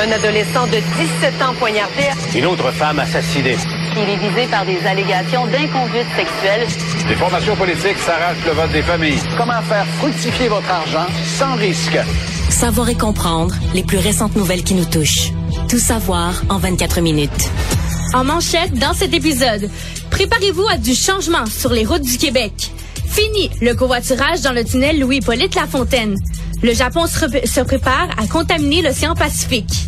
Un adolescent de 17 ans poignardé. Une autre femme assassinée. Il est visé par des allégations d'inconduite sexuelle. Les formations politiques s'arrachent le vote des familles. Comment faire fructifier votre argent sans risque? Savoir et comprendre les plus récentes nouvelles qui nous touchent. Tout savoir en 24 minutes. En manchette, dans cet épisode, préparez-vous à du changement sur les routes du Québec. Fini le covoiturage dans le tunnel Louis-Hippolyte Lafontaine. Le Japon se, se prépare à contaminer l'océan Pacifique.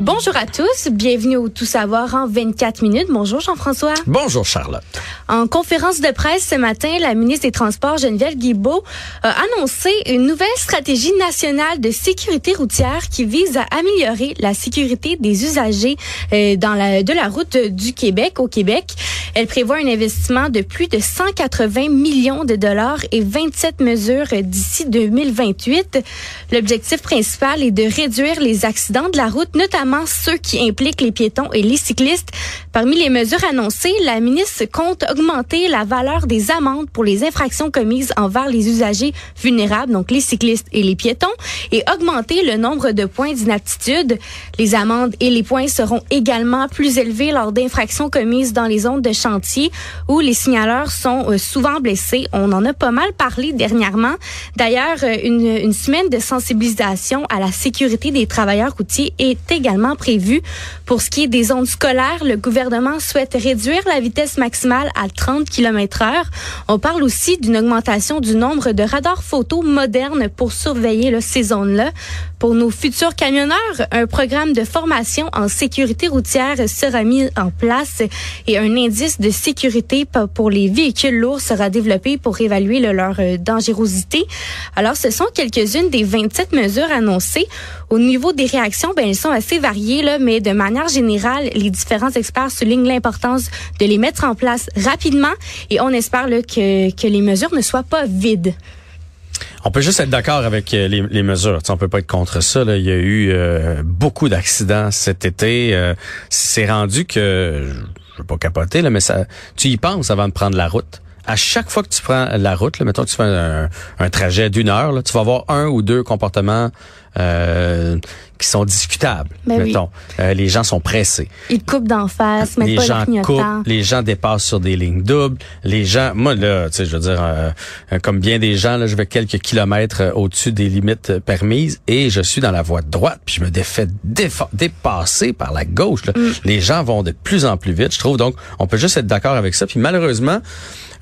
Bonjour à tous, bienvenue au Tout savoir en 24 minutes. Bonjour Jean-François. Bonjour Charlotte. En conférence de presse ce matin, la ministre des Transports, Geneviève Guilbeault, a annoncé une nouvelle stratégie nationale de sécurité routière qui vise à améliorer la sécurité des usagers euh, dans la, de la route du Québec au Québec. Elle prévoit un investissement de plus de 180 millions de dollars et 27 mesures d'ici 2028. L'objectif principal est de réduire les accidents de la route, notamment ceux qui impliquent les piétons et les cyclistes. Parmi les mesures annoncées, la ministre compte augmenter la valeur des amendes pour les infractions commises envers les usagers vulnérables, donc les cyclistes et les piétons, et augmenter le nombre de points d'inaptitude. Les amendes et les points seront également plus élevés lors d'infractions commises dans les zones de chantier où les signaleurs sont euh, souvent blessés. On en a pas mal parlé dernièrement. D'ailleurs, euh, une, une semaine de sensibilisation à la sécurité des travailleurs routiers est également prévue. Pour ce qui est des zones scolaires, le gouvernement souhaite réduire la vitesse maximale à 30 km heure. On parle aussi d'une augmentation du nombre de radars photo modernes pour surveiller ces zones-là. Pour nos futurs camionneurs, un programme de formation en sécurité routière sera mis en place et un indice de sécurité pour les véhicules lourds sera développé pour évaluer leur euh, dangerosité. Alors, ce sont quelques-unes des 27 mesures annoncées. Au niveau des réactions, ben, elles sont assez variées, mais de manière générale, les différents experts soulignent l'importance de les mettre en place rapidement et on espère que, que les mesures ne soient pas vides. On peut juste être d'accord avec euh, les, mesures. Tu sais, on peut pas être contre ça. Il y a eu euh, beaucoup d'accidents cet été. Euh, c'est rendu que je veux pas capoter là, mais ça, tu y penses avant de prendre la route. À chaque fois que tu prends la route, mettons que tu fais un, trajet d'une heure, tu vas avoir un ou deux comportements qui sont discutables. Ben oui. mettons, Euh, les gens sont pressés. Ils coupent d'en face, mettent les pas gens coupent, les gens dépassent sur des lignes doubles, les gens, moi là, tu sais, je veux dire, euh, comme bien des gens, là, je vais quelques kilomètres euh, au-dessus des limites euh, permises et je suis dans la voie de droite, puis je me défais défa- dépasser par la gauche. là. Les gens vont de plus en plus vite, je trouve. Donc, on peut juste être d'accord avec ça. Puis malheureusement,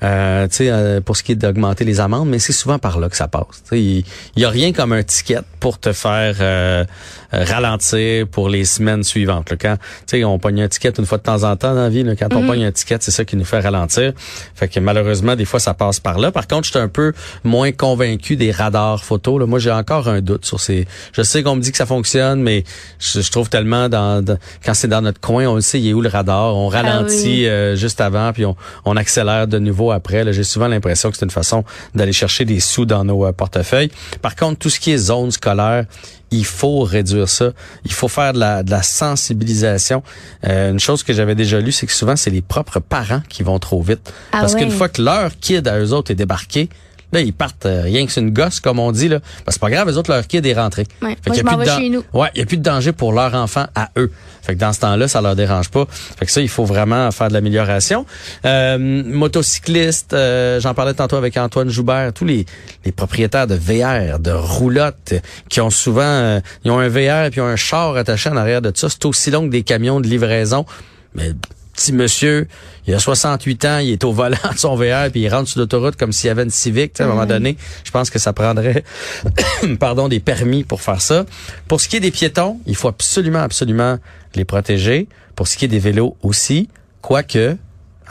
euh, tu sais, euh, pour ce qui est d'augmenter les amendes, mais c'est souvent par là que ça passe. Il il y a rien comme un ticket pour te faire euh, ralentir pour les semaines suivantes. là. Quand tu sais, on pogne un ticket une fois de temps en temps dans la vie. là. Quand on pogne un ticket, c'est ça qui nous fait ralentir. Fait que malheureusement, des fois, ça passe par là. Par contre, je suis un peu moins convaincu des radars photos. Là. Moi, j'ai encore un doute sur ces. Je sais qu'on me dit que ça fonctionne, mais je, je trouve tellement dans, dans- quand c'est dans notre coin, on le sait, il est où le radar. On ralentit oui. euh, juste avant, puis on, on accélère de nouveau après. J'ai souvent l'impression que c'est une façon d'aller chercher des sous dans nos euh, portefeuilles. Par contre, tout ce qui est zone scolaire, il faut réduire ça. Il faut faire de la, de la sensibilisation. Euh, une chose que j'avais déjà lue, c'est que souvent, c'est les propres parents qui vont trop vite. Ah Parce qu'une fois que leur kid à eux autres est débarqué, Là, ils partent euh, rien que c'est une gosse, comme on dit. Là. Ben, c'est pas grave, les autres, leur kid est rentré. Ouais. Fait Moi, qu'il y je a plus de chez nous. Ouais, il y a plus de danger pour leur enfant à eux. Fait que dans ce temps-là, ça leur dérange pas. Fait que ça, il faut vraiment faire de l'amélioration. Euh, motocyclistes, euh, j'en parlais tantôt avec Antoine Joubert, tous les, les propriétaires de VR, de roulottes, qui ont souvent, euh, ils ont un VR et puis ils ont un char attaché en arrière de ça. C'est aussi long que des camions de livraison. Mais petit monsieur, il a 68 ans, il est au volant de son VR puis il rentre sur l'autoroute comme s'il y avait une sais, À un moment donné, je pense que ça prendrait pardon des permis pour faire ça. Pour ce qui est des piétons, il faut absolument absolument les protéger. Pour ce qui est des vélos aussi, quoique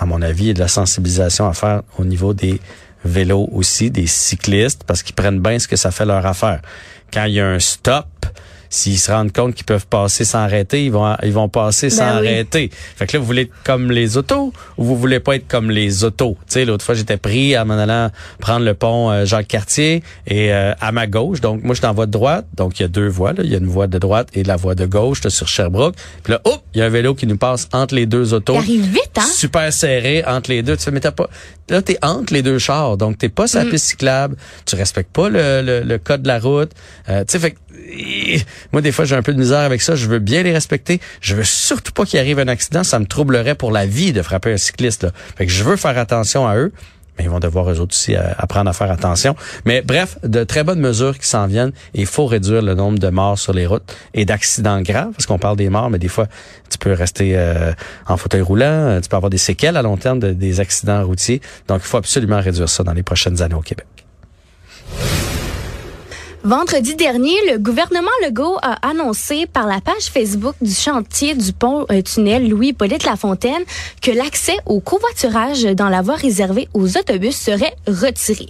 à mon avis, il y a de la sensibilisation à faire au niveau des vélos aussi, des cyclistes parce qu'ils prennent bien ce que ça fait leur affaire. Quand il y a un stop, S'ils se rendent compte qu'ils peuvent passer sans arrêter, ils vont ils vont passer sans Ben oui. arrêter. Fait que là, vous voulez être comme les autos ou vous voulez pas être comme les autos? Tu sais, l'autre fois, j'étais pris en m'en allant prendre le pont euh, Jacques-Cartier et euh, à ma gauche. Donc, moi, je suis en voie de droite. Donc, il y a deux voies. Là. Il y a une voie de droite et la voie de gauche. J'étais sur Sherbrooke. Puis là, hop, il y a un vélo qui nous passe entre les deux autos. Il arrive vite, hein? Super serré entre les deux. Tu fais, mais t'as pas. Là, t'es entre les deux chars. Donc, t'es pas sur la Mm. piste cyclable. Tu respectes pas le, le, le code de la route. Euh, tu sais, fait que, moi, des fois, j'ai un peu de misère avec ça. Je veux bien les respecter. Je veux surtout pas qu'il arrive un accident. Ça me troublerait pour la vie de frapper un cycliste. Là. Fait que je veux faire attention à eux. Mais ils vont devoir eux autres aussi euh, apprendre à faire attention. Mais bref, de très bonnes mesures qui s'en viennent. Il faut réduire le nombre de morts sur les routes et d'accidents graves, parce qu'on parle des morts, mais des fois, tu peux rester euh, en fauteuil roulant, euh, tu peux avoir des séquelles à long terme de- des accidents routiers. Donc, il faut absolument réduire ça dans les prochaines années au Québec. Vendredi dernier, le gouvernement Legault a annoncé par la page Facebook du chantier du pont euh, Louis-Hippolyte Lafontaine que l'accès au covoiturage dans la voie réservée aux autobus serait retiré.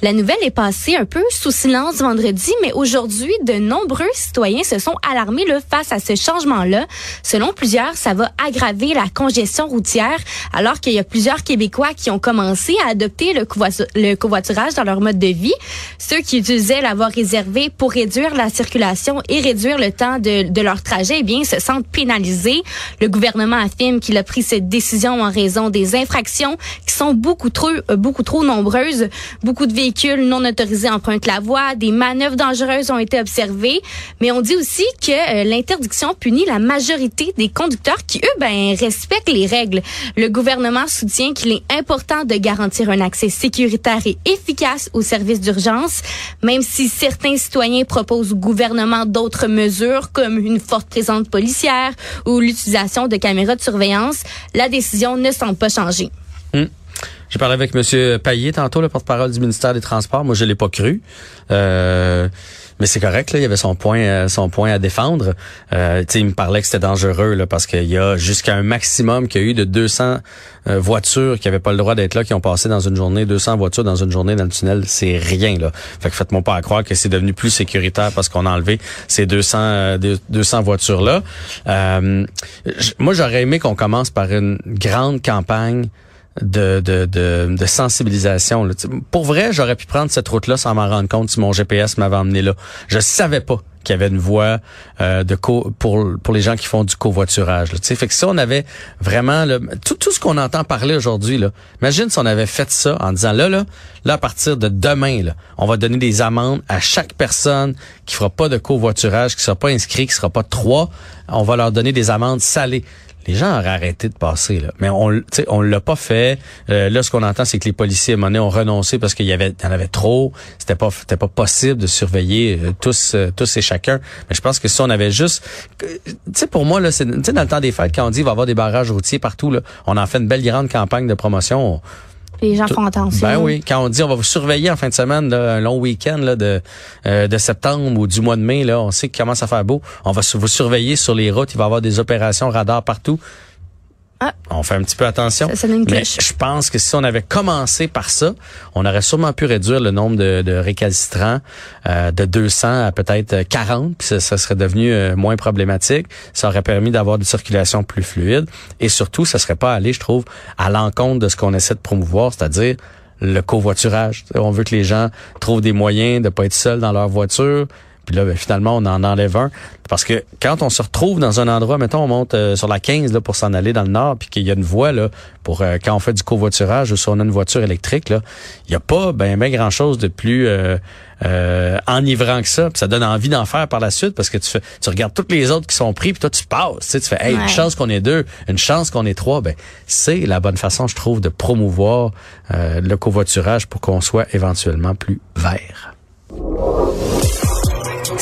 La nouvelle est passée un peu sous silence vendredi, mais aujourd'hui, de nombreux citoyens se sont alarmés là, face à ce changement-là. Selon plusieurs, ça va aggraver la congestion routière, alors qu'il y a plusieurs Québécois qui ont commencé à adopter le covoiturage dans leur mode de vie. Ceux qui utilisaient la voie réservée pour réduire la circulation et réduire le temps de, leur trajet, eh bien, se sentent pénalisés. Le gouvernement affirme qu'il a pris cette décision en raison des infractions qui sont beaucoup trop, euh, beaucoup trop nombreuses. Beaucoup de véhicules non autorisés empruntent la voie, des manœuvres dangereuses ont été observées, mais on dit aussi que euh, l'interdiction punit la majorité des conducteurs qui, eux, ben, respectent les règles. Le gouvernement soutient qu'il est important de garantir un accès sécuritaire et efficace aux services d'urgence, même si certains citoyens proposent au gouvernement d'autres mesures comme une forte présence policière ou l'utilisation de caméras de surveillance. La décision ne semble pas changer. Hmm. J'ai parlé avec M. Payet tantôt, le porte-parole du ministère des Transports. Moi, je l'ai pas cru. Euh, mais c'est correct, là, il y avait son point, euh, son point à défendre. Euh, il me parlait que c'était dangereux là, parce qu'il y a jusqu'à un maximum qu'il y a eu de 200 euh, voitures qui avaient pas le droit d'être là, qui ont passé dans une journée, 200 voitures dans une journée dans le tunnel, c'est rien là. Fait que faites-moi pas à croire que c'est devenu plus sécuritaire parce qu'on a enlevé ces 200 euh, deux- 200 voitures là. Euh, moi, j'aurais aimé qu'on commence par une grande campagne de, de, de, sensibilisation. Pour vrai, j'aurais pu prendre cette route-là sans m'en rendre compte si mon GPS m'avait emmené là. Je savais pas qu'il y avait une voie euh, de co pour pour les gens qui font du covoiturage. Tu Fait que si on avait vraiment tout, tout ce qu'on entend parler aujourd'hui, là, imagine si on avait fait ça en disant là, là, là, à partir de demain, là, on va donner des amendes à chaque personne qui fera pas de covoiturage, qui sera pas inscrit, qui sera pas trois, on va leur donner des amendes salées les gens auraient arrêté de passer là. Mais on on l'a pas fait. Euh, là ce qu'on entend c'est que les policiers à un moment donné, ont renoncé parce qu'il y avait il y en avait trop, c'était pas c'était pas possible de surveiller euh, tous euh, tous et chacun. Mais je pense que si on avait juste tu sais pour moi là c'est dans le temps des fêtes quand on dit il va y avoir des barrages routiers partout là, on en fait une belle grande campagne de promotion. On- Les gens font attention. ben oui, quand on dit on va vous surveiller en fin de semaine, là, un long week-end là, de, euh, de septembre ou du mois de mai, là, on sait qu'il commence à faire beau. On va vous surveiller sur les routes, il va y avoir des opérations radar partout. Ah. On fait un petit peu attention. Ça une Mais je pense que si on avait commencé par ça, on aurait sûrement pu réduire le nombre de, de récalcitrants euh, de 200 à peut-être 40, puis ça, ça serait devenu euh, moins problématique. Ça aurait permis d'avoir des circulations plus fluides et surtout, ça serait pas allé, je trouve, à l'encontre de ce qu'on essaie de promouvoir, c'est-à-dire le covoiturage. On veut que les gens trouvent des moyens de pas être seuls dans leur voiture, Puis là, ben, finalement, on en enlève un. Parce que quand on se retrouve dans un endroit, mettons, on monte euh, sur la 15 là, pour s'en aller dans le nord, puis qu'il y a une voie là, pour euh, quand on fait du covoiturage ou si on a une voiture électrique, là, il n'y a pas ben, ben grand-chose de plus euh, euh, enivrant que ça. Puis ça donne envie d'en faire par la suite parce que tu fais, tu regardes toutes les autres qui sont pris, puis toi, tu passes. Tu, sais, tu fais hey, Ouais. une chance qu'on est deux, une chance qu'on est trois. Ben, c'est la bonne façon, je trouve, de promouvoir euh, le covoiturage pour qu'on soit éventuellement plus vert.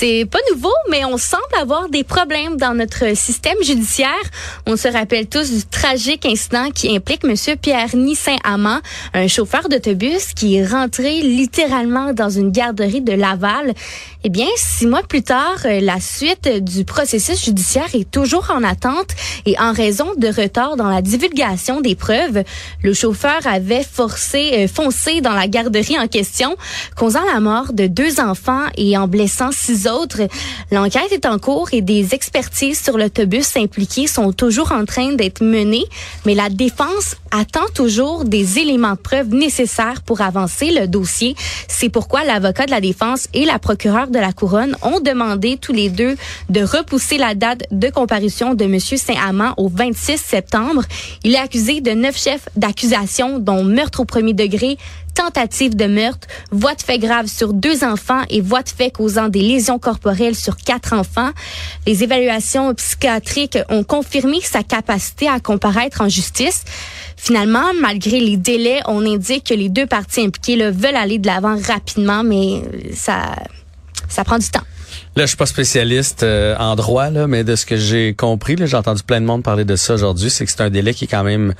C'est pas nouveau, mais on semble avoir des problèmes dans notre système judiciaire. On se rappelle tous du tragique incident qui implique Monsieur Pierre-Ny Saint-Amand, un chauffeur d'autobus qui est rentré littéralement dans une garderie de Laval. Eh bien, six mois plus tard, euh, la suite du processus judiciaire est toujours en attente et en raison de retard dans la divulgation des preuves, le chauffeur avait forcé, euh, foncé dans la garderie en question, causant la mort de deux enfants et en blessant six autres. L'enquête est en cours et des expertises sur l'autobus impliqué sont toujours en train d'être menées, mais la défense attend toujours des éléments de preuve nécessaires pour avancer le dossier. C'est pourquoi l'avocat de la défense et la procureure de la couronne ont demandé tous les deux de repousser la date de comparution de M. Saint-Amand au 26 septembre. Il est accusé de neuf chefs d'accusation, dont meurtre au premier degré, tentative de meurtre, voie de fait grave sur deux enfants et voie de fait causant des lésions corporelles sur quatre enfants. Les évaluations psychiatriques ont confirmé sa capacité à comparaître en justice. Finalement, malgré les délais, on indique que les deux parties impliquées là, veulent aller de l'avant rapidement, mais ça, ça prend du temps. Là, je suis pas spécialiste euh, en droit, là, mais de ce que j'ai compris, j'ai entendu plein de monde parler de ça aujourd'hui, c'est que c'est un délai qui est quand même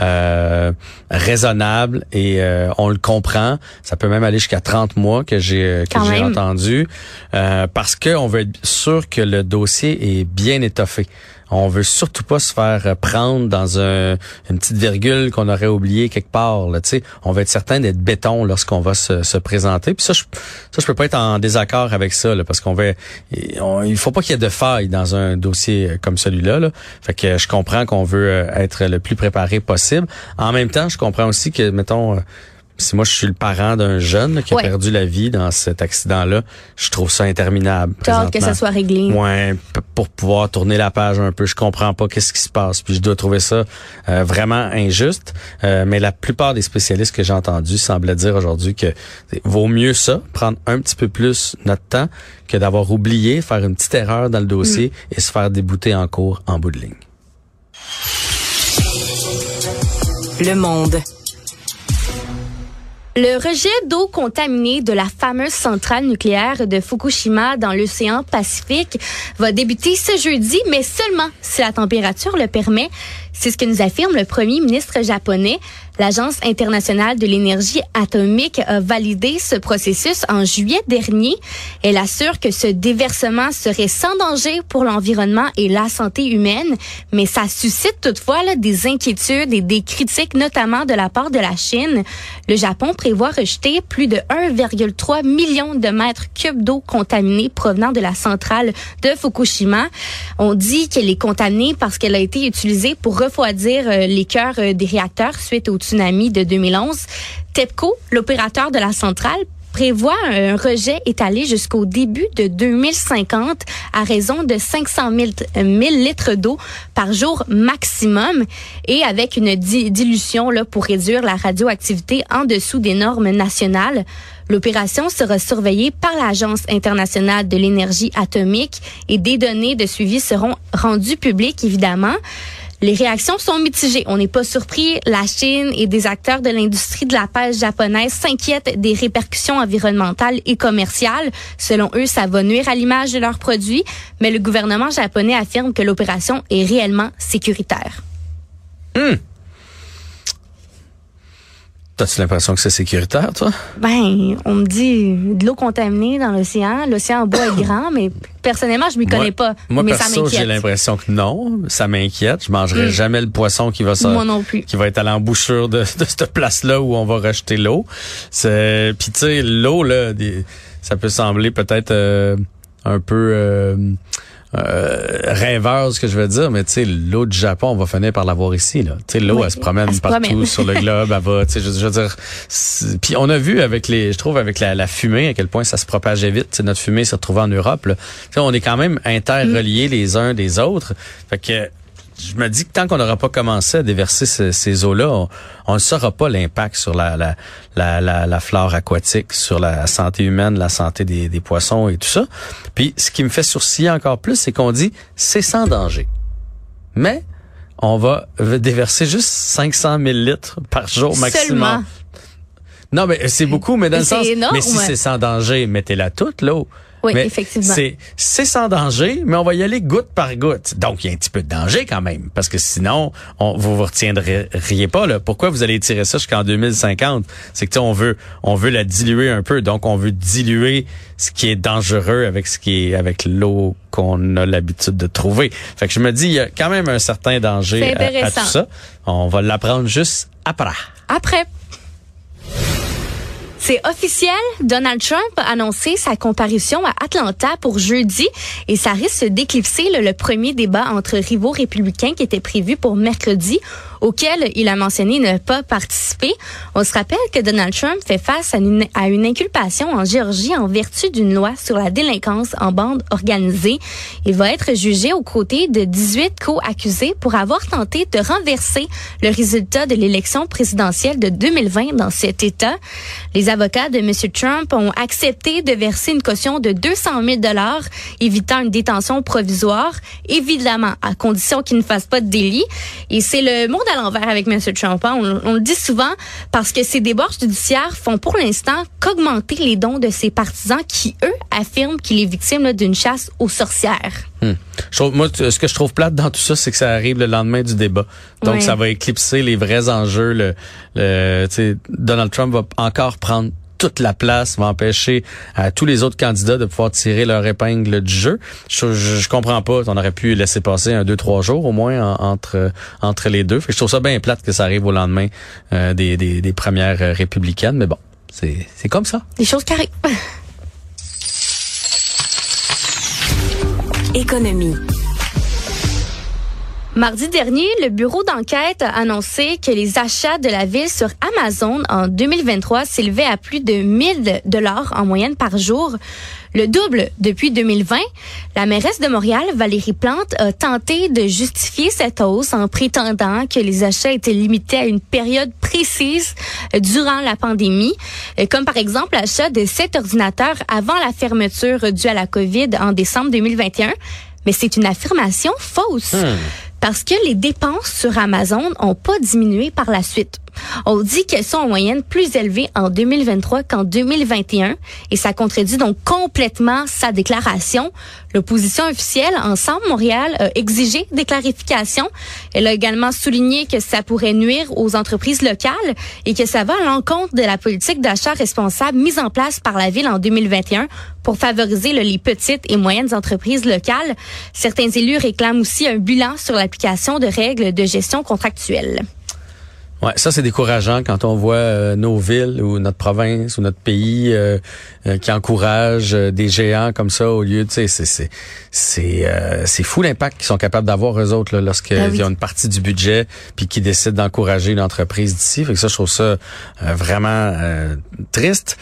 euh, raisonnable et euh, on le comprend. Ça peut même aller jusqu'à 30 mois que j'ai euh, que j'ai entendu euh, parce que on veut être sûr que le dossier est bien étoffé. On veut surtout pas se faire euh, prendre dans un, une petite virgule qu'on aurait oublié quelque part. Là, on veut être certain d'être béton lorsqu'on va se, se présenter. Puis ça, je, ça, je peux pas être en désaccord avec ça, parce qu'on va, il faut pas qu'il y ait de failles dans un dossier euh, comme celui-là. Là. Fait que je comprends qu'on veut euh, être le plus préparé possible. En même temps, je comprends aussi que, mettons, euh, si moi je suis le parent d'un jeune là, qui Ouais. a perdu la vie dans cet accident-là, je trouve ça interminable. T'as hâte que ça soit réglé. Ouais, pour pouvoir tourner la page un peu. Je comprends pas qu'est-ce qui se passe. Puis je dois trouver ça euh, vraiment injuste. Euh, mais la plupart des spécialistes que j'ai entendus semblaient dire aujourd'hui que vaut mieux ça, prendre un petit peu plus notre temps, que d'avoir oublié, faire une petite erreur dans le dossier et se faire débouter en cours en bout de ligne. Le monde. Le rejet d'eau contaminée de la fameuse centrale nucléaire de Fukushima dans l'océan Pacifique va débuter ce jeudi, mais seulement si la température le permet. C'est ce que nous affirme le premier ministre japonais. L'Agence internationale de l'énergie atomique a validé ce processus en juillet dernier. Elle assure que ce déversement serait sans danger pour l'environnement et la santé humaine, mais ça suscite toutefois des inquiétudes et des critiques, notamment de la part de la Chine. Le Japon prévoit rejeter plus de 1,3 million de mètres cubes d'eau contaminée provenant de la centrale de Fukushima. On dit qu'elle est contaminée parce qu'elle a été utilisée pour refroidir euh, les cœurs euh, des réacteurs suite au tsunami de 2011. TEPCO, l'opérateur de la centrale, prévoit un rejet étalé jusqu'au début de 2050 à raison de 500 000, 1000 litres d'eau par jour maximum et avec une di- dilution là, pour réduire la radioactivité en dessous des normes nationales. L'opération sera surveillée par l'Agence internationale de l'énergie atomique et des données de suivi seront rendues publiques, évidemment. Les réactions sont mitigées. On n'est pas surpris. La Chine et des acteurs de l'industrie de la pêche japonaise s'inquiètent des répercussions environnementales et commerciales. Selon eux, ça va nuire à l'image de leurs produits, mais le gouvernement japonais affirme que l'opération est réellement sécuritaire. T'as-tu l'impression que c'est sécuritaire, toi? Ben, on me dit de l'eau contaminée dans l'océan. L'océan en bois est grand, mais personnellement, je m'y connais Moi- pas. Moi, mais perso, j'ai l'impression que non. Ça m'inquiète. Je mangerai Mm. jamais le poisson qui va ça, Moi non plus. qui va être à l'embouchure de, de cette place-là où on va rejeter l'eau. C'est, puis tu sais, l'eau là, ça peut sembler peut-être euh, un peu. euh, euh, rêveur, ce que je veux dire, mais tu sais, l'eau du Japon, on va finir par l'avoir ici. Là. Tu sais, l'eau, Oui, elle se promène elle se partout promène. sur le globe. Elle va, tu sais, je, je veux dire. Puis on a vu avec les, je trouve avec la, la fumée à quel point ça se propageait vite. Tu sais, notre fumée s'est retrouvée en Europe. Là. Tu sais, on est quand même interreliés les uns des autres. Fait que je me dis que tant qu'on n'aura pas commencé à déverser ce- ces eaux-là, on ne saura pas l'impact sur la, la, la, la, la flore aquatique, sur la santé humaine, la santé des, des poissons et tout ça. Puis ce qui me fait sourciller encore plus, c'est qu'on dit c'est sans danger. Mais on va déverser juste 500 000 litres par jour maximum. Seulement. Non, mais c'est beaucoup, mais dans le sens. énorme. Mais si c'est sans danger, mettez-la toute l'eau. Oui, Mais effectivement. C'est c'est sans danger, mais on va y aller goutte par goutte. Donc il y a un petit peu de danger quand même, parce que sinon on, vous vous retiendriez pas là. Pourquoi vous allez tirer ça jusqu'en 2050 C'est que tu sais, on veut on veut la diluer un peu, donc on veut diluer ce qui est dangereux avec ce qui est avec l'eau qu'on a l'habitude de trouver. Fait que je me dis il y a quand même un certain danger à- à, tout ça. On va l'apprendre juste après. Après. C'est officiel, Donald Trump a annoncé sa comparution à Atlanta pour jeudi et ça risque d'éclipser le, le premier débat entre rivaux républicains qui était prévu pour mercredi, auquel il a mentionné ne pas participer. On se rappelle que Donald Trump fait face à une, à une inculpation en Géorgie en vertu d'une loi sur la délinquance en bande organisée. Il va être jugé aux côtés de 18 co-accusés pour avoir tenté de renverser le résultat de l'élection présidentielle de 2020 dans cet État. Les avocats de M. Trump ont accepté de verser une caution de 200 000 dollars, évitant une détention provisoire, évidemment à condition qu'il ne fasse pas de délit. Et c'est le monde à l'envers avec M. Trump. hein. On, on le dit souvent parce que ces débords judiciaires font pour l'instant qu'augmenter les dons de ses partisans qui, eux, affirment qu'il est victime d'une chasse aux sorcières. Hmm. Je trouve, moi, ce que je trouve plate dans tout ça, c'est que ça arrive le lendemain du débat. Donc, ça va éclipser les vrais enjeux. Le, Donald Trump va encore prendre toute la place, va empêcher à tous les autres candidats de pouvoir tirer leur épingle du jeu. Je, je, je comprends pas. On aurait pu laisser passer un, deux, trois jours au moins en- entre entre les deux. Fait que je trouve ça bien plate que ça arrive au lendemain euh, des, des, des premières euh, républicaines. Mais bon, c'est c'est comme ça. Des choses qui arrivent. Économie. Mardi dernier, le bureau d'enquête a annoncé que les achats de la ville sur Amazon en 2023 s'élevaient à plus de 1000 dollars en moyenne par jour, le double depuis 2020. La mairesse de Montréal, Valérie Plante, a tenté de justifier cette hausse en prétendant que les achats étaient limités à une période précise durant la pandémie, comme par exemple l'achat de sept ordinateurs avant la fermeture due à la COVID en décembre 2021. Mais c'est une affirmation fausse parce que les dépenses sur Amazon ont pas diminué par la suite. On dit qu'elles sont en moyenne plus élevées en 2023 qu'en 2021 et ça contredit donc complètement sa déclaration. L'opposition officielle Ensemble Montréal a exigé des clarifications. Elle a également souligné que ça pourrait nuire aux entreprises locales et que ça va à l'encontre de la politique d'achat responsable mise en place par la ville en 2021 pour favoriser les petites et moyennes entreprises locales. Certains élus réclament aussi un bilan sur l'application de règles de gestion contractuelle. Ouais, ça c'est décourageant quand on voit euh, nos villes ou notre province ou notre pays euh, euh, qui encouragent euh, des géants comme ça au lieu, tu sais, c'est c'est c'est euh, c'est fou l'impact qu'ils sont capables d'avoir eux autres là, lorsqu'ils Ah oui. ont une partie du budget puis qu'ils décident d'encourager une entreprise d'ici. Fait que ça je trouve ça euh, vraiment euh, triste.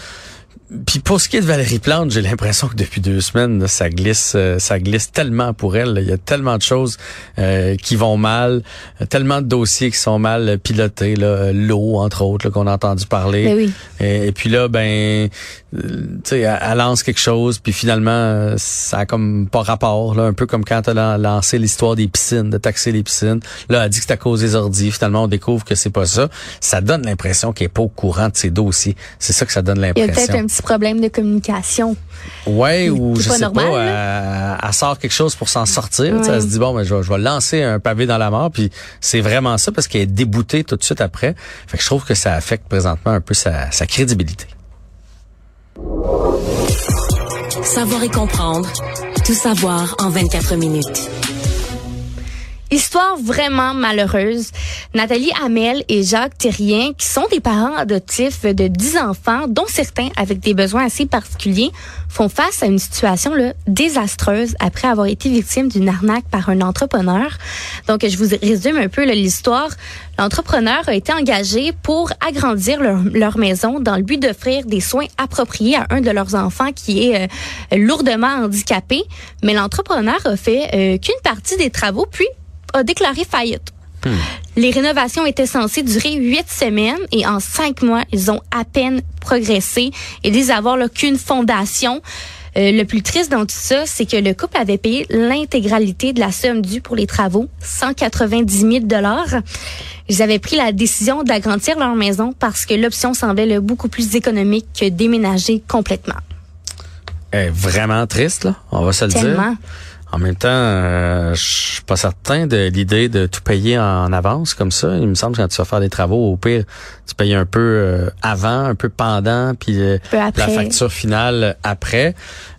Puis pour ce qui est de Valérie Plante, j'ai l'impression que depuis deux semaines, là, ça glisse, euh, ça glisse tellement pour elle. là. Il y a tellement de choses euh, qui vont mal, euh, tellement de dossiers qui sont mal euh, pilotés. Euh, L'eau, entre autres, qu'on a entendu parler. Ben oui. Et, et puis là, ben, tu sais, elle, lance quelque chose, puis finalement, ça a comme pas rapport. Là, un peu comme quand elle a lancé l'histoire des piscines, de taxer les piscines. Là, elle dit que c'est à cause des ordis. Finalement, on découvre que c'est pas ça. Ça donne l'impression qu'elle est pas au courant de ses dossiers. C'est ça que ça donne l'impression. Problème de communication. Ouais, ou je pas sais normal, pas, elle, elle sort quelque chose pour s'en sortir. tu sais, Elle se dit bon, ben, je, vais, je vais lancer un pavé dans la mort. Puis c'est vraiment ça parce qu'elle est déboutée tout de suite après. Fait que je trouve que ça affecte présentement un peu sa, sa crédibilité. Savoir et comprendre. Tout savoir en 24 minutes. Histoire vraiment malheureuse. Nathalie Hamel et Jacques Terrien, qui sont des parents adoptifs de 10 enfants, dont certains avec des besoins assez particuliers, font face à une situation là, désastreuse après avoir été victimes d'une arnaque par un entrepreneur. Donc, je vous résume un peu l'histoire. L'entrepreneur a été engagé pour agrandir leur, leur maison dans le but d'offrir des soins appropriés à un de leurs enfants qui est euh, lourdement handicapé. Mais l'entrepreneur a fait euh, qu'une partie des travaux, puis a déclaré faillite. Les rénovations étaient censées durer huit semaines et en cinq mois, ils ont à peine progressé et disent avoir qu'une fondation. Euh, le plus triste dans tout ça, c'est que le couple avait payé l'intégralité de la somme due pour les travaux, 190 000 dollars. Ils avaient pris la décision d'agrandir leur maison parce que l'option semblait beaucoup plus économique que déménager complètement. Eh, vraiment triste, là. On va se le Tellement. dire. En même temps, euh, je suis pas certain de l'idée de tout payer en avance comme ça. Il me semble que quand tu vas faire des travaux, au pire, tu payes un peu euh, avant, un peu pendant, puis euh, Peu la facture finale après.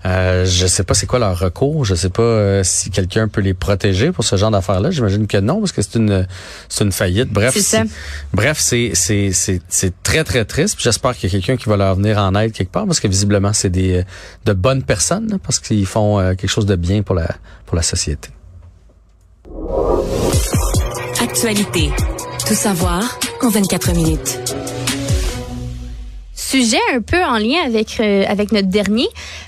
Euh, je sais pas c'est quoi leur recours. Je sais pas euh, si quelqu'un peut les protéger pour ce genre d'affaires-là. J'imagine que non, parce que c'est une c'est une faillite. Bref, C'est bref, c'est c'est c'est c'est très très triste. J'espère qu'il y a quelqu'un qui va leur venir en aide quelque part, parce que visiblement c'est des euh, de bonnes personnes, là, parce qu'ils font euh, quelque chose de bien pour la pour la société. Actualité. Tout savoir en 24 minutes. Sujet un peu en lien avec euh, avec notre dernier,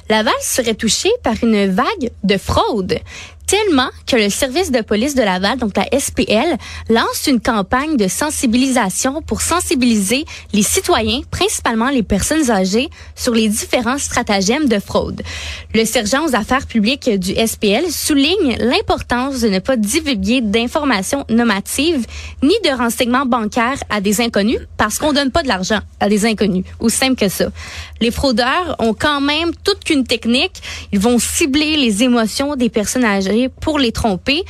Laval serait touché par une vague de fraude. Tellement que le service de police de Laval, donc la SPL, lance une campagne de sensibilisation pour sensibiliser les citoyens, principalement les personnes âgées, sur les différents stratagèmes de fraude. Le sergent aux affaires publiques du SPL souligne l'importance de ne pas divulguer d'informations nommatives ni de renseignements bancaires à des inconnus parce qu'on donne pas de l'argent à des inconnus. Aussi simple que ça. Les fraudeurs ont quand même toute qu'une technique. Ils vont cibler les émotions des personnes âgées pour les tromper.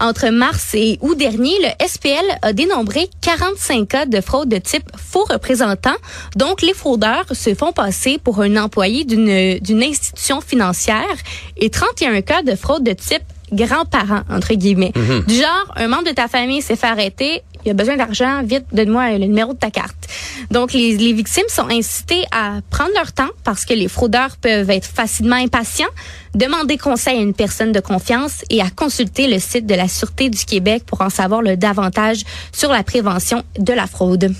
Entre mars et août dernier, le SPL a dénombré 45 cas de fraude de type faux représentant. Donc, les fraudeurs se font passer pour un employé d'une d'une institution financière et 31 cas de fraude de type grands-parents, entre guillemets. Du genre, un membre de ta famille s'est fait arrêter, il a besoin d'argent, vite, donne-moi le numéro de ta carte. Donc, les, les victimes sont incitées à prendre leur temps parce que les fraudeurs peuvent être facilement impatients, demander conseil à une personne de confiance et à consulter le site de la Sûreté du Québec pour en savoir le davantage sur la prévention de la fraude.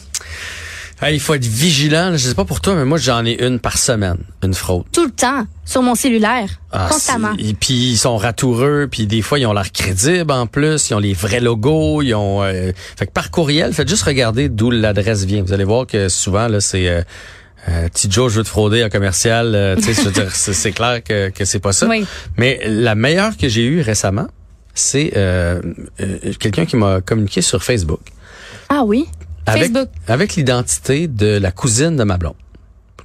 Hey, il faut être vigilant. Je sais pas pour toi, mais moi j'en ai une par semaine, une fraude. Tout le temps, sur mon cellulaire, Ah, constamment. Et puis ils sont ratoureux, puis des fois ils ont l'air crédibles en plus, ils ont les vrais logos, ils ont euh, fait que par courriel, faites juste regarder d'où l'adresse vient. Vous allez voir que souvent là c'est euh, euh, petit Joe, je veux te frauder en commercial, euh, c'est clair que, que c'est pas ça. Oui. Mais la meilleure que j'ai eue récemment, c'est euh, euh, quelqu'un qui m'a communiqué sur Facebook Ah oui? Avec, Facebook. avec l'identité de la cousine de ma blonde.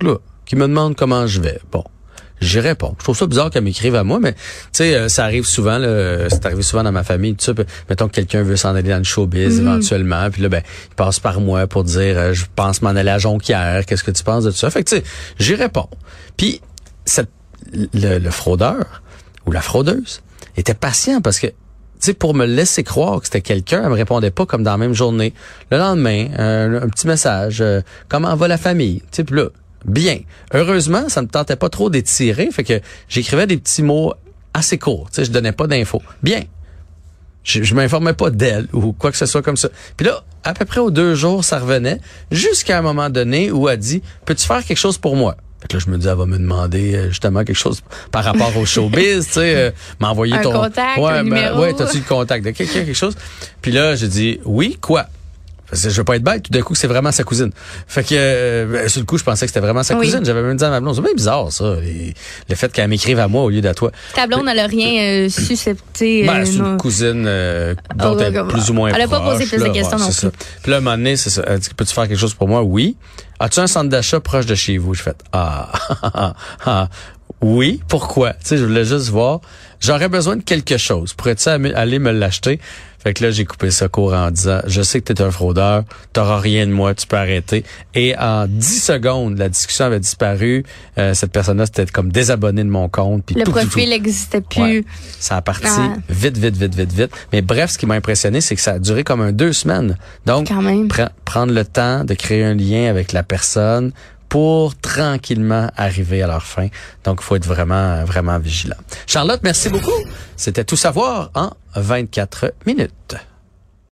Là, qui me demande comment je vais. Bon, j'y réponds. Je trouve ça bizarre qu'elle m'écrive à moi, mais tu sais, euh, ça arrive souvent. là, C'est arrivé souvent dans ma famille. Tout ça, Puis, mettons que quelqu'un veut s'en aller dans le showbiz éventuellement, puis là, ben, il passe par moi pour dire, euh, je pense m'en aller à Jonquière. Qu'est-ce que tu penses de tout ça? Fait que tu sais, j'y réponds. Puis cette- le, le fraudeur ou la fraudeuse était patient parce que sais, pour me laisser croire que c'était quelqu'un, elle me répondait pas comme dans la même journée. Le lendemain, un, petit message, euh, comment va la famille? Tu sais, là, bien. Heureusement, ça me tentait pas trop d'étirer, fait que j'écrivais des petits mots assez courts. Tu sais, je donnais pas d'infos. Bien. Je, je m'informais pas d'elle ou quoi que ce soit comme ça. Puis là, à peu près aux deux jours, ça revenait, jusqu'à un moment donné où elle dit, peux-tu faire quelque chose pour moi? Fait que là, je me dis, elle va me demander euh, justement quelque chose par rapport au showbiz, tu sais, euh, m'envoyer ton... contact, ouais, un ben, numéro. ouais, t'as-tu le contact de quelqu'un, quelque chose? Puis là, j'ai dit, oui, quoi? Je veux pas être bête, tout d'un coup, que c'est vraiment sa cousine. Fait que, euh, sur le coup, je pensais que c'était vraiment sa Oui. cousine. J'avais même dit à ma blonde, c'est bien bizarre, ça, les- le fait qu'elle m'écrive à moi au lieu d'à toi. Ta blonde, elle a rien euh, suscepté. Ben, euh, c'est non. une cousine euh, dont Oh, elle est plus ou moins elle a pas proche, posé plus de questions Ouais, non c'est plus. ça. Puis là, à un moment donné, c'est ça. Elle dit, peux-tu faire quelque chose pour moi? Oui. As-tu un centre d'achat proche de chez vous? Je fais, ah, ah, ah, Oui, pourquoi? Tu sais, je voulais juste voir. J'aurais besoin de quelque chose. Pourrais-tu aller me l'acheter? Fait que là, j'ai coupé ça court en disant, je sais que tu es un fraudeur, t'auras rien de moi, tu peux arrêter. Et en 10 secondes, la discussion avait disparu. Euh, cette personne-là s'était comme désabonnée de mon compte. puis Le tout, profil n'existait plus. Ouais. Ça a parti Ah. vite, vite, vite, vite, vite. Mais bref, ce qui m'a impressionné, c'est que ça a duré comme un deux semaines. Donc, Quand même. pre- prendre le temps de créer un lien avec la personne pour tranquillement arriver à leur fin. Donc, il faut être vraiment, vraiment vigilant. Charlotte, merci beaucoup. C'était tout savoir en 24 minutes.